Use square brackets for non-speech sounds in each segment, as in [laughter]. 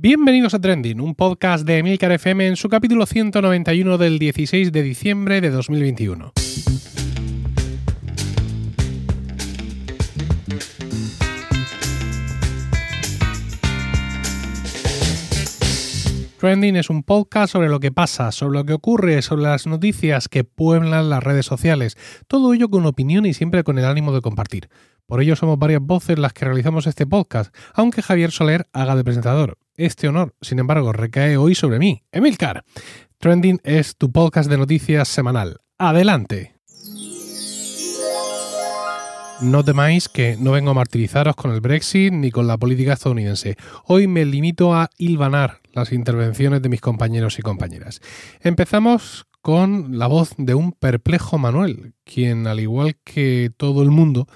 Bienvenidos a Trending, un podcast de Emilcar FM en su capítulo 191 del 16 de diciembre de 2021. Trending es un podcast sobre lo que pasa, sobre lo que ocurre, sobre las noticias que pueblan las redes sociales. Todo ello con opinión y siempre con el ánimo de compartir. Por ello somos varias voces las que realizamos este podcast, aunque Javier Soler haga de presentador. Este honor, sin embargo, recae hoy sobre mí, Emilcar. Trending es tu podcast de noticias semanal. Adelante. No temáis que no vengo a martirizaros con el Brexit ni con la política estadounidense. Hoy me limito a hilvanar las intervenciones de mis compañeros y compañeras. Empezamos con la voz de un perplejo Manuel, quien, al igual que todo el mundo,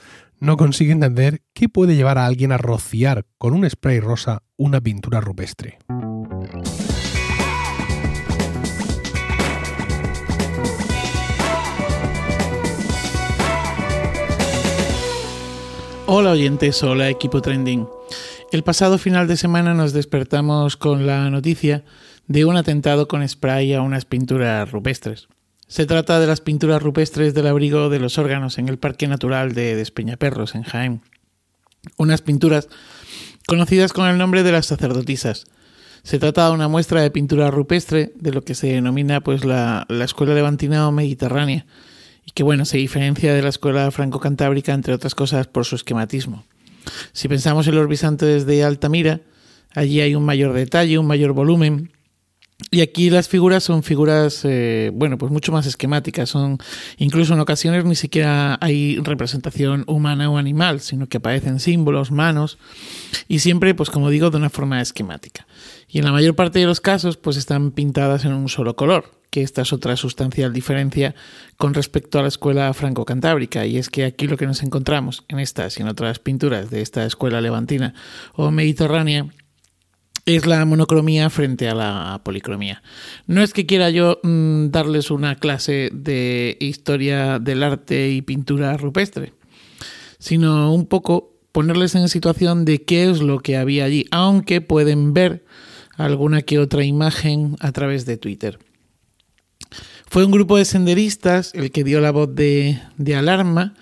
no consigue entender qué puede llevar a alguien a rociar con un spray rosa una pintura rupestre. Hola oyentes, hola equipo trending. El pasado final de semana nos despertamos con la noticia de un atentado con spray a unas pinturas rupestres. Se trata de las pinturas rupestres del abrigo de los órganos en el Parque Natural de Despeñaperros, en Jaén. Unas pinturas conocidas con el nombre de las sacerdotisas. Se trata de una muestra de pintura rupestre de lo que se denomina pues la, la Escuela Levantina o Mediterránea, y que bueno, se diferencia de la escuela franco-cantábrica, entre otras cosas, por su esquematismo. Si pensamos en los bisantes de Altamira, allí hay un mayor detalle, un mayor volumen, y aquí las figuras son figuras, eh, bueno, pues mucho más esquemáticas. Son, incluso en ocasiones ni siquiera hay representación humana o animal, sino que aparecen símbolos, manos, y siempre, pues como digo, de una forma esquemática. Y en la mayor parte de los casos, pues están pintadas en un solo color, que esta es otra sustancial diferencia con respecto a la escuela franco-cantábrica, y es que aquí lo que nos encontramos en estas y en otras pinturas de esta escuela levantina o mediterránea es la monocromía frente a la policromía. No es que quiera yo mmm, darles una clase de historia del arte y pintura rupestre, sino un poco ponerles en situación de qué es lo que había allí, aunque pueden ver alguna que otra imagen a través de Twitter. Fue un grupo de senderistas el que dio la voz de, de alarma,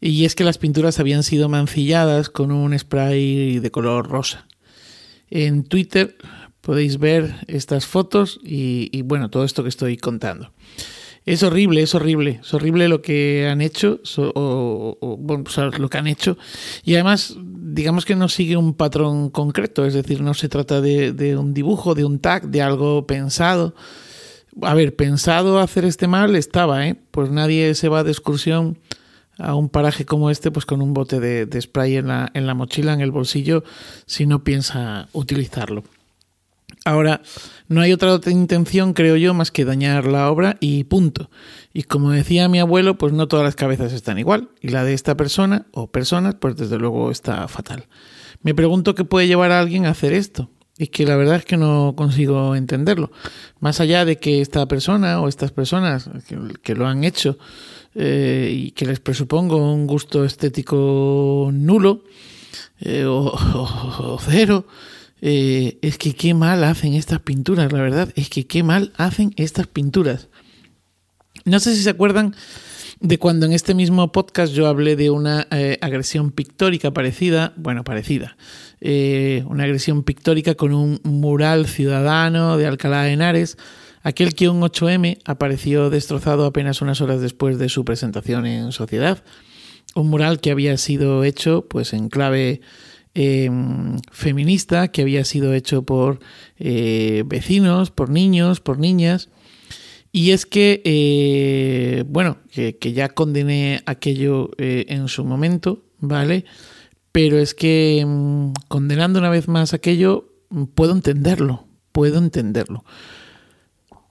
y es que las pinturas habían sido mancilladas con un spray de color rosa. En Twitter podéis ver estas fotos y, bueno, todo esto que estoy contando. Es horrible, es horrible, es horrible lo que han hecho, o, pues lo que han hecho. Y además, digamos que no sigue un patrón concreto, es decir, no se trata de, de un dibujo, de un tag, de algo pensado. A ver, pensado hacer este mal estaba, ¿eh? Pues nadie se va de excursión a un paraje como este, pues con un bote de, spray en la, en la, mochila, en el bolsillo, si no piensa utilizarlo. Ahora, no hay otra intención, creo yo, más que dañar la obra y punto. Y como decía mi abuelo, pues no todas las cabezas están igual. Y la de esta persona o personas, pues desde luego está fatal. Me pregunto qué puede llevar a alguien a hacer esto. Y que la verdad es que no consigo entenderlo. Más allá de que esta persona o estas personas que lo han hecho eh, y que les presupongo un gusto estético nulo eh, o, cero, eh, es que qué mal hacen estas pinturas, la verdad, es que qué mal hacen estas pinturas. No sé si se acuerdan de cuando en este mismo podcast yo hablé de una agresión pictórica parecida, bueno, parecida, una agresión pictórica con un mural ciudadano de Alcalá de Henares, aquel que un 8M apareció destrozado apenas unas horas después de su presentación en sociedad, un mural que había sido hecho pues en clave eh, feminista, que había sido hecho por eh, vecinos, por niños, por niñas, y es que, eh, bueno, que, ya condené aquello eh, en su momento, ¿vale? Pero es que mmm, condenando una vez más aquello, puedo entenderlo, puedo entenderlo.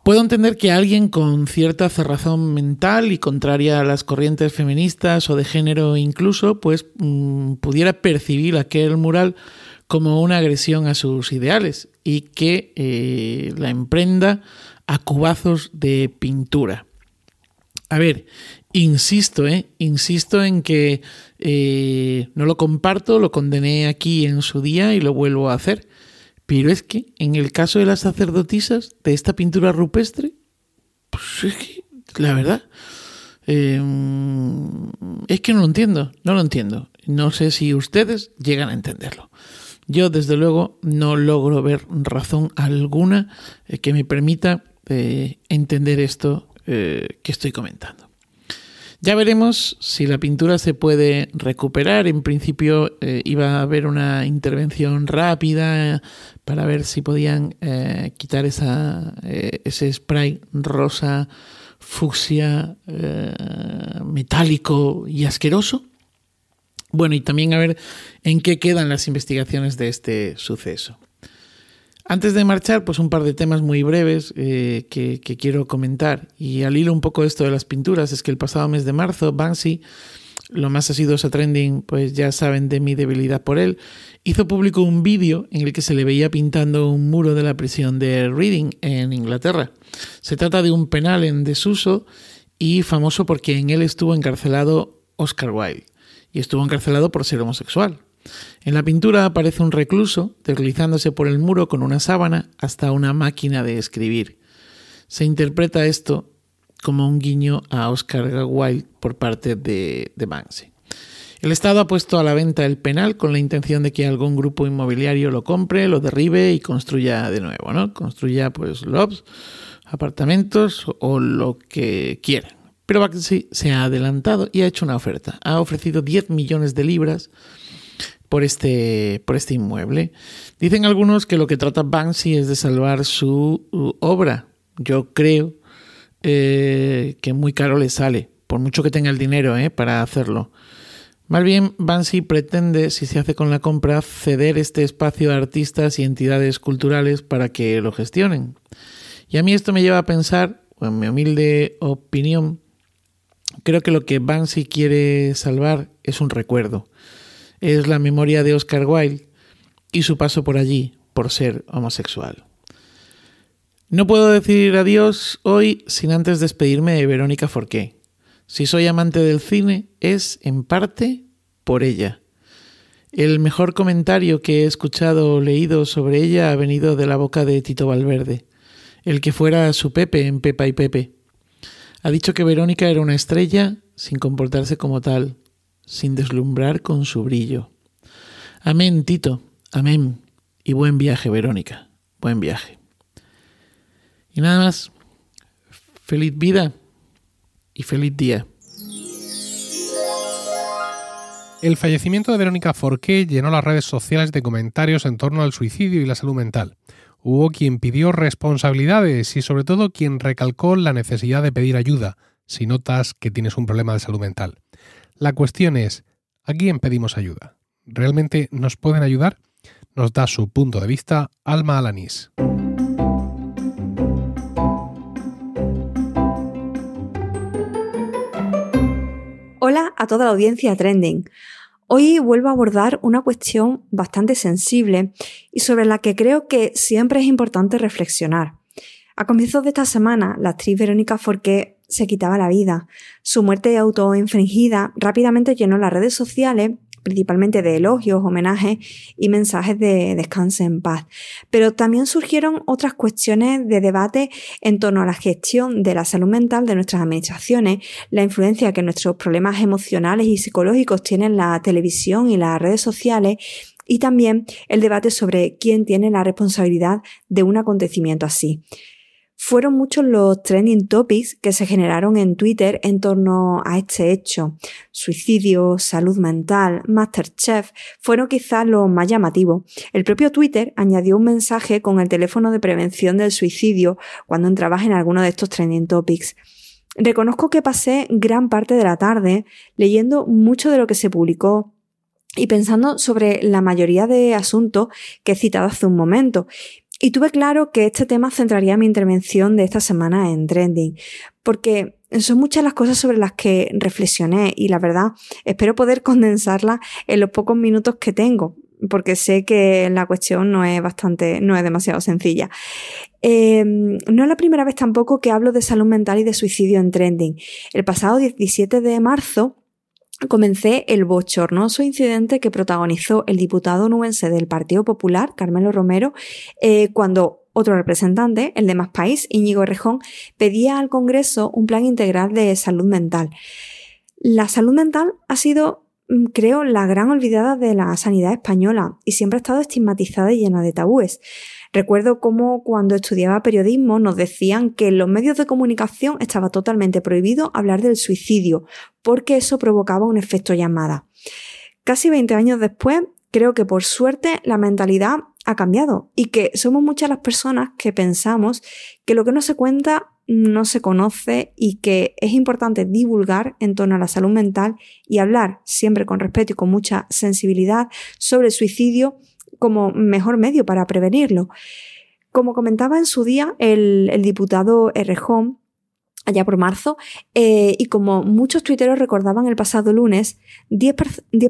Puedo entender que alguien con cierta cerrazón mental y contraria a las corrientes feministas o de género incluso, pues mmm, pudiera percibir aquel mural como una agresión a sus ideales y que eh, la emprenda a cubazos de pintura. A ver, insisto, ¿eh? insisto en que eh, no lo comparto, lo condené aquí en su día y lo vuelvo a hacer. Pero es que en el caso de las sacerdotisas de esta pintura rupestre, pues es que, la verdad, eh, es que no lo entiendo, no lo entiendo. No sé si ustedes llegan a entenderlo. Yo, desde luego, no logro ver razón alguna eh, que me permita eh, entender esto que estoy comentando. Ya veremos si la pintura se puede recuperar. En principio iba a haber una intervención rápida para ver si podían quitar esa, ese spray rosa fucsia, eh, metálico y asqueroso. Bueno, y también a ver en qué quedan las investigaciones de este suceso. Antes de marchar, pues un par de temas muy breves eh, que, quiero comentar. Y al hilo un poco esto de las pinturas, es que el pasado mes de marzo, Banksy lo más asiduos a trending, pues ya saben de mi debilidad por él, hizo público un vídeo en el que se le veía pintando un muro de la prisión de Reading en Inglaterra. Se trata de un penal en desuso y famoso porque en él estuvo encarcelado Oscar Wilde y estuvo encarcelado por ser homosexual. En la pintura aparece un recluso deslizándose por el muro con una sábana hasta una máquina de escribir. Se interpreta esto como un guiño a Oscar Wilde por parte de, de Banksy. El Estado ha puesto a la venta el penal con la intención de que algún grupo inmobiliario lo compre, lo derribe y construya de nuevo, ¿no? Construya pues lobs, apartamentos o lo que quieran. Pero Banksy se ha adelantado y ha hecho una oferta. Ha ofrecido 10 millones de libras por este, por este inmueble. Dicen algunos que lo que trata Banksy es de salvar su obra. Yo creo eh, que muy caro le sale, por mucho que tenga el dinero eh, para hacerlo. Más bien, Banksy pretende, si se hace con la compra, ceder este espacio a artistas y entidades culturales para que lo gestionen. Y a mí esto me lleva a pensar, en mi humilde opinión, creo que lo que Banksy quiere salvar es un recuerdo. Es la memoria de Oscar Wilde y su paso por allí por ser homosexual. No puedo decir adiós hoy sin antes despedirme de Verónica Forqué. Si soy amante del cine es, en parte, por ella. El mejor comentario que he escuchado o leído sobre ella ha venido de la boca de Tito Valverde, el que fuera su Pepe en Pepa y Pepe. Ha dicho que Verónica era una estrella sin comportarse como tal, sin deslumbrar con su brillo. Amén, Tito, amén. Y buen viaje, Verónica. Buen viaje. Y nada más, feliz vida y feliz día. El fallecimiento de Verónica Forqué llenó las redes sociales de comentarios en torno al suicidio y la salud mental. Hubo quien pidió responsabilidades y sobre todo quien recalcó la necesidad de pedir ayuda si notas que tienes un problema de salud mental. La cuestión es, ¿a quién pedimos ayuda? ¿Realmente nos pueden ayudar? Nos da su punto de vista Alma Alanís. Hola a toda la audiencia Trending. Hoy vuelvo a abordar una cuestión bastante sensible y sobre la que creo que siempre es importante reflexionar. A comienzos de esta semana, la actriz Verónica Forqué se quitaba la vida. Su muerte autoinfringida rápidamente llenó las redes sociales principalmente de elogios, homenajes y mensajes de descanse en paz. Pero también surgieron otras cuestiones de debate en torno a la gestión de la salud mental de nuestras administraciones, la influencia que nuestros problemas emocionales y psicológicos tienen la televisión y las redes sociales y también el debate sobre quién tiene la responsabilidad de un acontecimiento así. Fueron muchos los trending topics que se generaron en Twitter en torno a este hecho. Suicidio, salud mental, Masterchef fueron quizás los más llamativos. El propio Twitter añadió un mensaje con el teléfono de prevención del suicidio cuando entrabas en alguno de estos trending topics. Reconozco que pasé gran parte de la tarde leyendo mucho de lo que se publicó y pensando sobre la mayoría de asuntos que he citado hace un momento. Y tuve claro que este tema centraría mi intervención de esta semana en Trending, porque son muchas las cosas sobre las que reflexioné y la verdad espero poder condensarlas en los pocos minutos que tengo, porque sé que la cuestión no es bastante, no es demasiado sencilla. Em, no es la primera vez tampoco que hablo de salud mental y de suicidio en Trending. El pasado 17 de marzo comencé el bochornoso incidente que protagonizó el diputado nubense del Partido Popular, Carmelo Romero, eh, cuando otro representante, el de Más País, Íñigo Rejón, pedía al Congreso un plan integral de salud mental. La salud mental ha sido, creo, la gran olvidada de la sanidad española y siempre ha estado estigmatizada y llena de tabúes. Recuerdo cómo cuando estudiaba periodismo nos decían que en los medios de comunicación estaba totalmente prohibido hablar del suicidio, porque eso provocaba un efecto llamada. Casi 20 años después, creo que por suerte la mentalidad ha cambiado y que somos muchas las personas que pensamos que lo que no se cuenta no se conoce y que es importante divulgar en torno a la salud mental y hablar siempre con respeto y con mucha sensibilidad sobre el suicidio como mejor medio para prevenirlo. Como comentaba en su día el, diputado Errejón, allá por marzo, eh, y como muchos tuiteros recordaban el pasado lunes, 10,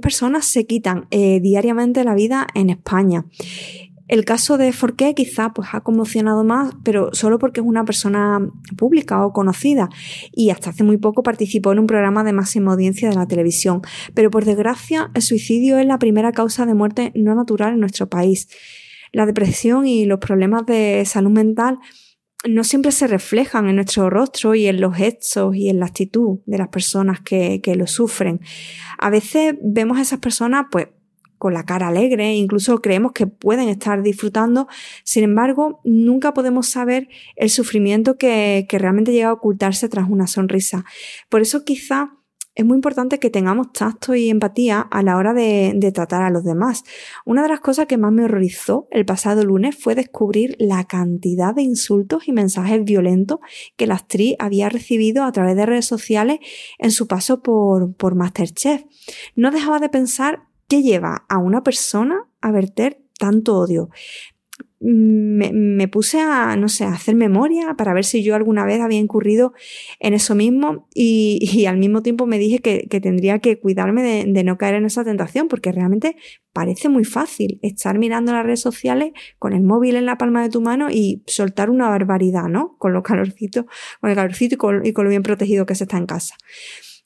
personas se quitan eh, diariamente la vida en España. El caso de Forqué quizá pues, ha conmocionado más, pero solo porque es una persona pública o conocida y hasta hace muy poco participó en un programa de máxima audiencia de la televisión. Pero por desgracia, el suicidio es la primera causa de muerte no natural en nuestro país. La depresión y los problemas de salud mental no siempre se reflejan en nuestro rostro y en los gestos y en la actitud de las personas que, que lo sufren. A veces vemos a esas personas pues con la cara alegre, incluso creemos que pueden estar disfrutando, sin embargo, nunca podemos saber el sufrimiento que, realmente llega a ocultarse tras una sonrisa. Por eso quizá es muy importante que tengamos tacto y empatía a la hora de, tratar a los demás. Una de las cosas que más me horrorizó el pasado lunes fue descubrir la cantidad de insultos y mensajes violentos que la actriz había recibido a través de redes sociales en su paso por, por Masterchef. No dejaba de pensar ¿Qué lleva a una persona a verter tanto odio? Me, puse a, no sé, a hacer memoria para ver si yo alguna vez había incurrido en eso mismo y, al mismo tiempo me dije que, tendría que cuidarme de, no caer en esa tentación porque realmente parece muy fácil estar mirando las redes sociales con el móvil en la palma de tu mano y soltar una barbaridad, ¿no? Con los calorcitos, con el calorcito y con lo bien protegido que se está en casa.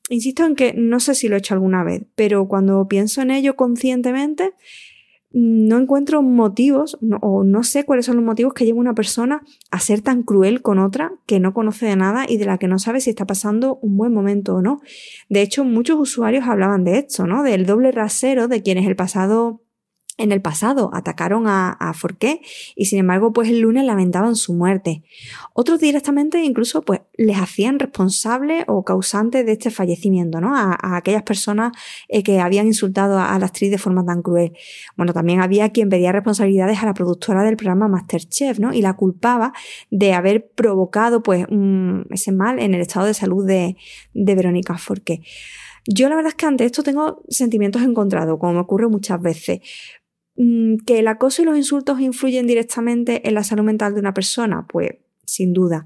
Insisto en que no sé si lo he hecho alguna vez, pero cuando pienso en ello conscientemente, no encuentro motivos o no sé cuáles son los motivos que llevan a una persona a ser tan cruel con otra que no conoce de nada y de la que no sabe si está pasando un buen momento o no. De hecho, muchos usuarios hablaban de esto, ¿no? Del doble rasero de quienes el pasado en el pasado atacaron a, Forqué y sin embargo pues el lunes lamentaban su muerte. Otros directamente incluso pues les hacían responsables o causantes de este fallecimiento, ¿no? A, aquellas personas eh, que habían insultado a, la actriz de forma tan cruel. Bueno, también había quien pedía responsabilidades a la productora del programa Masterchef, ¿no? Y la culpaba de haber provocado pues ese mal en el estado de salud de, de Verónica Forqué. Yo la verdad es que ante esto tengo sentimientos encontrados, como me ocurre muchas veces. Mm, ¿Que el acoso y los insultos influyen directamente en la salud mental de una persona? Pues sin duda.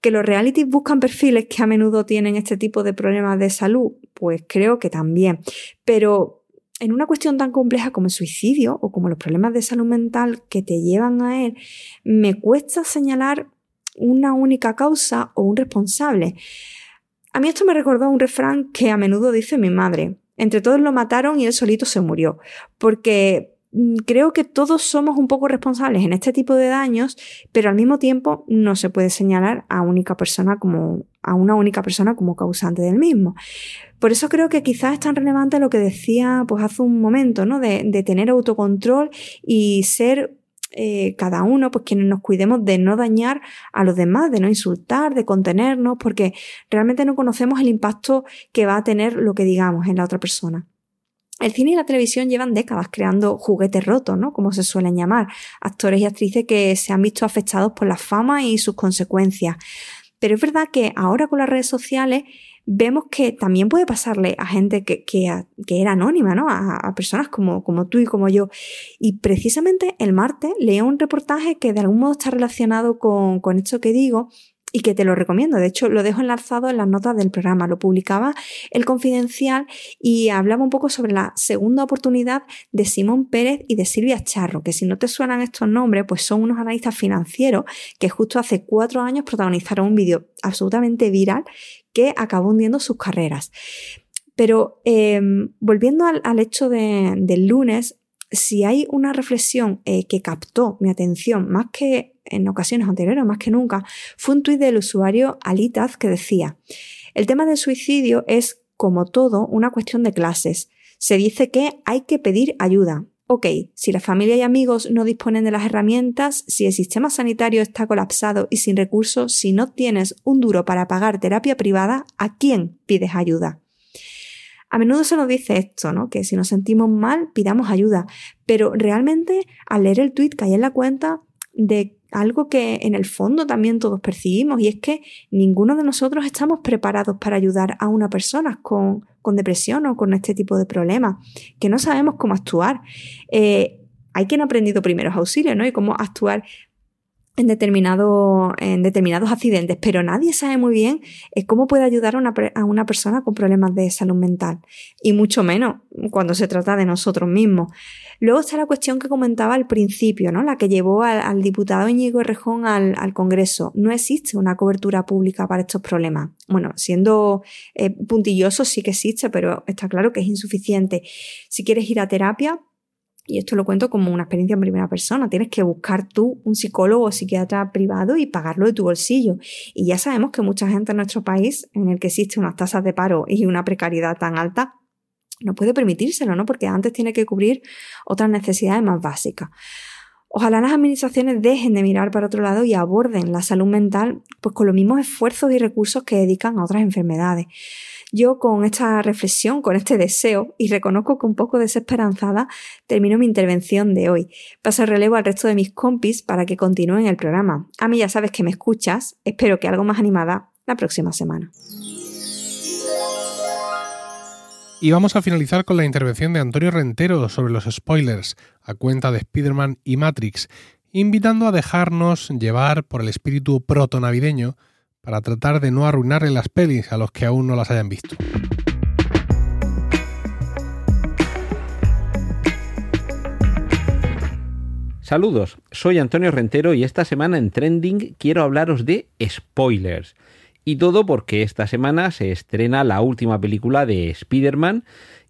¿Que los realities buscan perfiles que a menudo tienen este tipo de problemas de salud? Pues creo que también. Pero en una cuestión tan compleja como el suicidio o como los problemas de salud mental que te llevan a él, me cuesta señalar una única causa o un responsable. A mí esto me recordó un refrán que a menudo dice mi madre. Entre todos lo mataron y él solito se murió. Porque creo que todos somos un poco responsables en este tipo de daños, pero al mismo tiempo no se puede señalar a, única persona como, a una única persona como causante del mismo. Por eso creo que quizás es tan relevante lo que decía pues hace un momento, ¿no? De, tener autocontrol y ser eh, cada uno, pues quienes nos cuidemos de no dañar a los demás, de no insultar, de contenernos, porque realmente no conocemos el impacto que va a tener lo que digamos en la otra persona. El cine y la televisión llevan décadas creando juguetes rotos, ¿no? Como se suelen llamar, actores y actrices que se han visto afectados por la fama y sus consecuencias. Pero es verdad que ahora con las redes sociales vemos que también puede pasarle a gente que, era anónima, ¿no? A, personas como, tú y como yo. Y precisamente el martes leí un reportaje que de algún modo está relacionado con, con esto que digo y que te lo recomiendo. De hecho, lo dejo enlazado en las notas del programa. Lo publicaba El Confidencial y hablaba un poco sobre la segunda oportunidad de Simón Pérez y de Silvia Charro, que si no te suenan estos nombres, pues son unos analistas financieros que justo hace cuatro años protagonizaron un vídeo absolutamente viral que acabó hundiendo sus carreras. Pero em, volviendo al, hecho del lunes, si hay una reflexión eh, que captó mi atención más que en ocasiones anteriores, más que nunca, fue un tuit del usuario Alitaz que decía, el tema del suicidio es, como todo, una cuestión de clases. Se dice que hay que pedir ayuda, Ok, si la familia y amigos no disponen de las herramientas, si el sistema sanitario está colapsado y sin recursos, si no tienes un duro para pagar terapia privada, ¿a quién pides ayuda? A menudo se nos dice esto, ¿no? Que si nos sentimos mal, pidamos ayuda. Pero realmente, al leer el tweet caí en la cuenta de algo que en el fondo también todos percibimos, y es que ninguno de nosotros estamos preparados para ayudar a una persona con, con depresión o con este tipo de problemas, que no sabemos cómo actuar. Eh, hay quien ha aprendido primeros auxilios, ¿no? Y cómo actuar en, determinado, en determinados accidentes, pero nadie sabe muy bien eh, cómo puede ayudar a una, a una, persona con problemas de salud mental, y mucho menos cuando se trata de nosotros mismos. Luego está la cuestión que comentaba al principio, ¿no? la que llevó al, diputado Íñigo Rejón al, al, Congreso. No existe una cobertura pública para estos problemas. Bueno, siendo eh, puntilloso sí que existe, pero está claro que es insuficiente. Si quieres ir a terapia, y esto lo cuento como una experiencia en primera persona. Tienes que buscar tú un psicólogo o psiquiatra privado y pagarlo de tu bolsillo. Y ya sabemos que mucha gente en nuestro país, en el que existen unas tasas de paro y una precariedad tan alta, no puede permitírselo, ¿no? Porque antes tiene que cubrir otras necesidades más básicas. Ojalá las administraciones dejen de mirar para otro lado y aborden la salud mental pues con los mismos esfuerzos y recursos que dedican a otras enfermedades. Yo con esta reflexión, con este deseo, y reconozco que un poco desesperanzada, termino mi intervención de hoy. Paso el relevo al resto de mis compis para que continúen el programa. A mí ya sabes que me escuchas, espero que algo más animada la próxima semana. Y vamos a finalizar con la intervención de Antonio Rentero sobre los spoilers a cuenta de Spider-Man y Matrix, invitando a dejarnos llevar por el espíritu proto-navideño para tratar de no arruinarle las pelis a los que aún no las hayan visto. Saludos, soy Antonio Rentero y esta semana en Trending quiero hablaros de spoilers. Y todo porque esta semana se estrena la última película de Spider-Man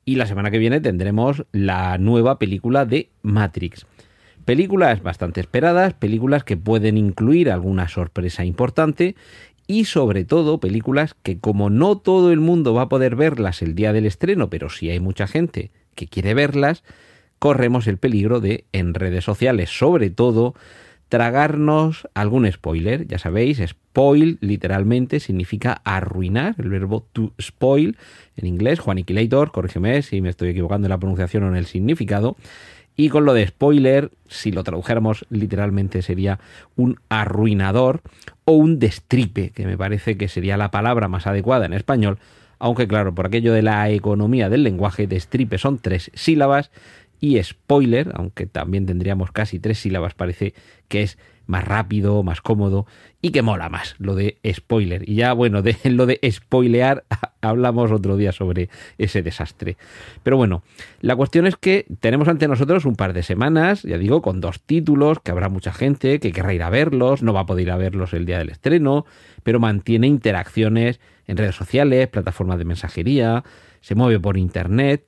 y la semana que viene tendremos la nueva película de Matrix. Películas bastante esperadas, películas que pueden incluir alguna sorpresa importante y sobre todo películas que como no todo el mundo va a poder verlas el día del estreno, pero si hay mucha gente que quiere verlas, corremos el peligro de en redes sociales, sobre todo, tragarnos algún spoiler. Ya sabéis, spoil literalmente significa arruinar, el verbo to spoil en inglés, Juaniquilator, corrígeme si me estoy equivocando en la pronunciación o en el significado. Y con lo de spoiler, si lo tradujéramos literalmente sería un arruinador o un destripe, que me parece que sería la palabra más adecuada en español, aunque claro, por aquello de la economía del lenguaje, destripe son tres sílabas y spoiler, aunque también tendríamos casi tres sílabas, parece que es más rápido, más cómodo y que mola más lo de spoiler. Y ya, bueno, de [laughs] lo de spoilear [laughs] hablamos otro día sobre ese desastre. Pero bueno, la cuestión es que tenemos ante nosotros un par de semanas, ya digo, con dos títulos, que habrá mucha gente que querrá ir a verlos, no va a poder ir a verlos el día del estreno, pero mantiene interacciones en redes sociales, plataformas de mensajería, se mueve por internet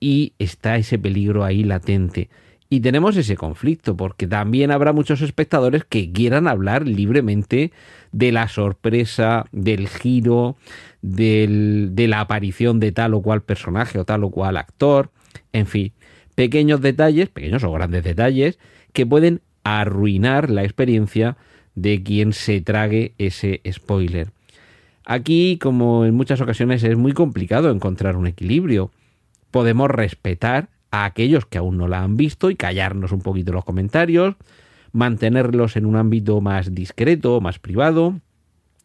y está ese peligro ahí latente. Y tenemos ese conflicto, porque también habrá muchos espectadores que quieran hablar libremente de la sorpresa, del giro, de la aparición de tal o cual personaje o tal o cual actor, en fin, pequeños detalles, pequeños o grandes detalles, que pueden arruinar la experiencia de quien se trague ese spoiler. Aquí, como en muchas ocasiones, es muy complicado encontrar un equilibrio. Podemos respetar a aquellos que aún no la han visto y callarnos un poquito los comentarios, mantenerlos en un ámbito más discreto, más privado.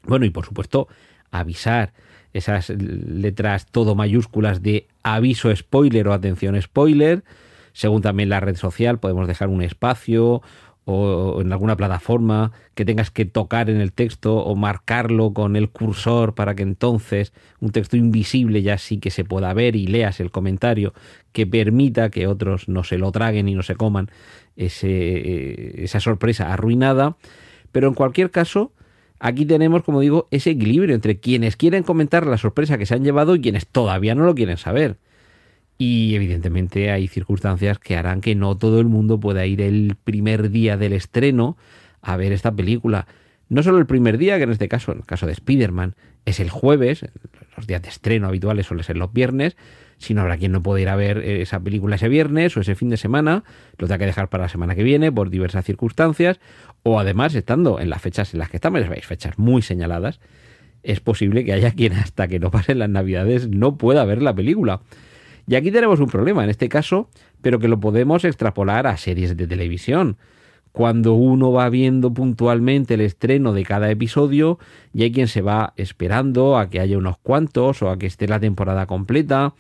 Bueno, y por supuesto, avisar esas letras todo mayúsculas de aviso spoiler o atención spoiler. Según también la red social, podemos dejar un espacio o en alguna plataforma que tengas que tocar en el texto o marcarlo con el cursor para que entonces un texto invisible ya sí que se pueda ver y leas el comentario que permita que otros no se lo traguen y no se coman ese, esa sorpresa arruinada. Pero en cualquier caso, aquí tenemos, como digo, ese equilibrio entre quienes quieren comentar la sorpresa que se han llevado y quienes todavía no lo quieren saber. Y evidentemente hay circunstancias que harán que no todo el mundo pueda ir el primer día del estreno a ver esta película. No solo el primer día, que en este caso, en el caso de Spider-Man, es el jueves, los días de estreno habituales suelen ser los viernes, sino habrá quien no puede ir a ver esa película ese viernes o ese fin de semana, lo tenga que dejar para la semana que viene por diversas circunstancias, o además estando en las fechas en las que estamos, veis, fechas muy señaladas, es posible que haya quien hasta que no pasen las navidades no pueda ver la película. Y aquí tenemos un problema, en este caso, pero que lo podemos extrapolar a series de televisión. Cuando uno va viendo puntualmente el estreno de cada episodio, y hay quien se va esperando a que haya unos cuantos o a que esté la temporada completa,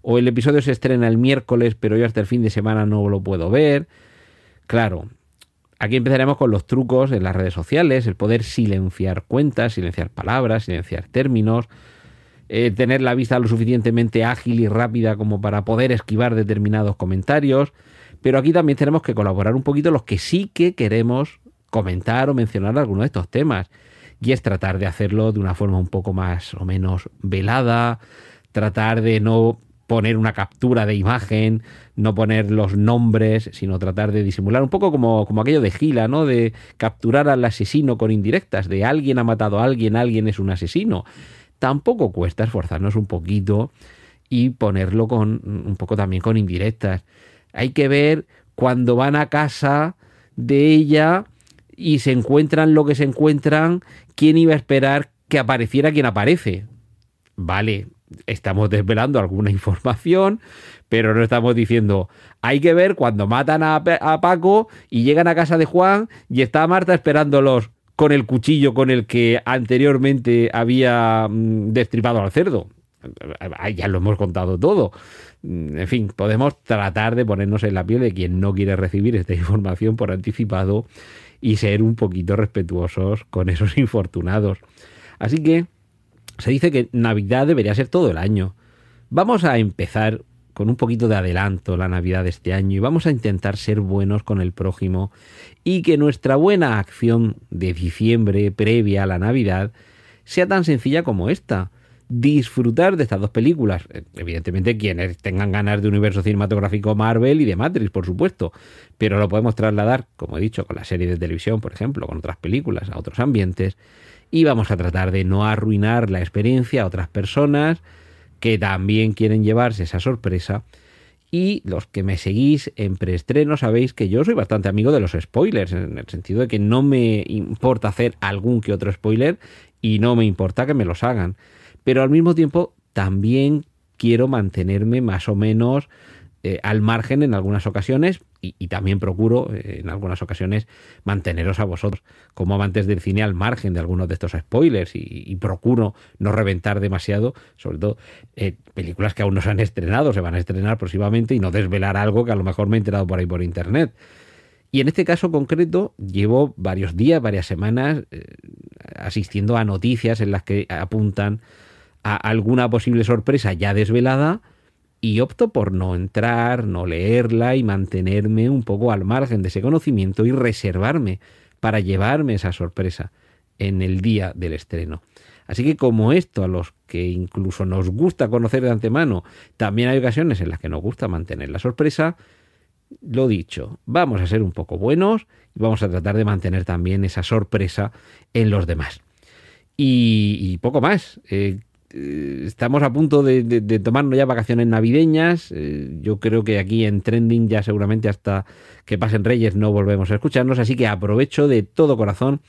o el episodio se estrena el miércoles, pero yo hasta el fin de semana no lo puedo ver. Claro, aquí empezaremos con los trucos en las redes sociales, el poder silenciar cuentas, silenciar palabras, silenciar términos, eh, tener la vista lo suficientemente ágil y rápida como para poder esquivar determinados comentarios. Pero aquí también tenemos que colaborar un poquito los que sí que queremos comentar o mencionar algunos de estos temas. Y es tratar de hacerlo de una forma un poco más o menos velada, tratar de no poner una captura de imagen, no poner los nombres, sino tratar de disimular un poco como, como aquello de Gila, ¿no? De capturar al asesino con indirectas, de alguien ha matado a alguien, alguien es un asesino tampoco cuesta esforzarnos un poquito y ponerlo con un poco también con indirectas. Hay que ver cuando van a casa de ella y se encuentran lo que se encuentran, quién iba a esperar que apareciera quien aparece. Vale, estamos desvelando alguna [laughs] información, pero no estamos diciendo, hay que ver cuando matan a, a Paco y llegan a casa de Juan y está Marta esperándolos con el cuchillo con el que anteriormente había mm, destripado al cerdo. Ya lo hemos contado todo. Mm, en fin, podemos tratar de ponernos en la piel de quien no quiere recibir esta [laughs] información por anticipado y ser un poquito respetuosos con esos [laughs] infortunados. Así que se dice que Navidad debería ser todo el año. Vamos a empezar con un poquito de adelanto la Navidad de este año y vamos a intentar ser buenos con el prójimo y que nuestra buena acción de diciembre previa a la Navidad sea tan sencilla como esta. Disfrutar de estas dos películas. Evidentemente, quienes tengan ganas de universo cinematográfico Marvel y de Matrix, por supuesto. Pero lo podemos trasladar, como he dicho, con la serie de televisión, por ejemplo, con otras películas, a otros ambientes. Y vamos a tratar de no arruinar la experiencia a otras personas que también quieren llevarse esa sorpresa. Y los que me seguís en preestreno sabéis que yo soy bastante amigo de los spoilers, en el sentido de que no me importa hacer algún que otro spoiler y no me importa que me los hagan. Pero al mismo tiempo también quiero mantenerme más o menos eh, al margen en algunas ocasiones y, también procuro eh, en algunas ocasiones manteneros a vosotros como amantes del cine al margen de algunos de estos spoilers y, procuro no reventar demasiado, sobre todo eh, películas que aún no se han estrenado, se van a estrenar próximamente y no desvelar algo que a lo mejor me he enterado por ahí por internet. Y en este caso concreto llevo varios días, varias semanas asistiendo a noticias en las que apuntan a alguna posible sorpresa ya desvelada y opto por no entrar, no leerla y mantenerme un poco al margen de ese conocimiento y reservarme para llevarme esa sorpresa en el día del estreno. Así que como esto a los que incluso nos gusta conocer de antemano, también hay ocasiones en las que nos gusta mantener la sorpresa, lo dicho, vamos a ser un poco buenos y vamos a tratar de mantener también esa sorpresa en los demás. Y, poco más. Eh, eh, estamos a punto de, tomarnos ya vacaciones navideñas. Eh, yo creo que aquí en Trending ya seguramente hasta que pasen Reyes no volvemos a escucharnos. Así que aprovecho de todo corazón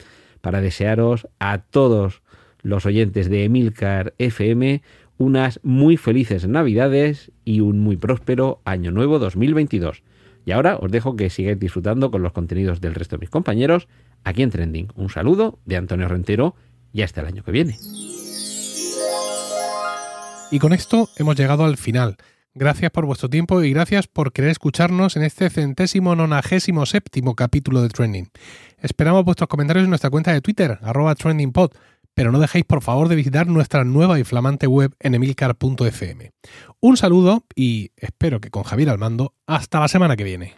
para desearos a todos los oyentes de Emilcar FM unas muy felices Navidades y un muy próspero Año Nuevo 2022. Y ahora os dejo que sigáis disfrutando con los contenidos del resto de mis compañeros aquí en Trending. Un saludo de Antonio Rentero y hasta el año que viene. Y con esto hemos llegado al final. Gracias por vuestro tiempo y gracias por querer escucharnos en este centésimo nonagésimo séptimo capítulo de Trending. Esperamos vuestros comentarios en nuestra cuenta de Twitter, arroba trendingpod, pero no dejéis por favor de visitar nuestra nueva y flamante web en emilcar.fm. Un saludo y espero que con Javier al mando, hasta la semana que viene.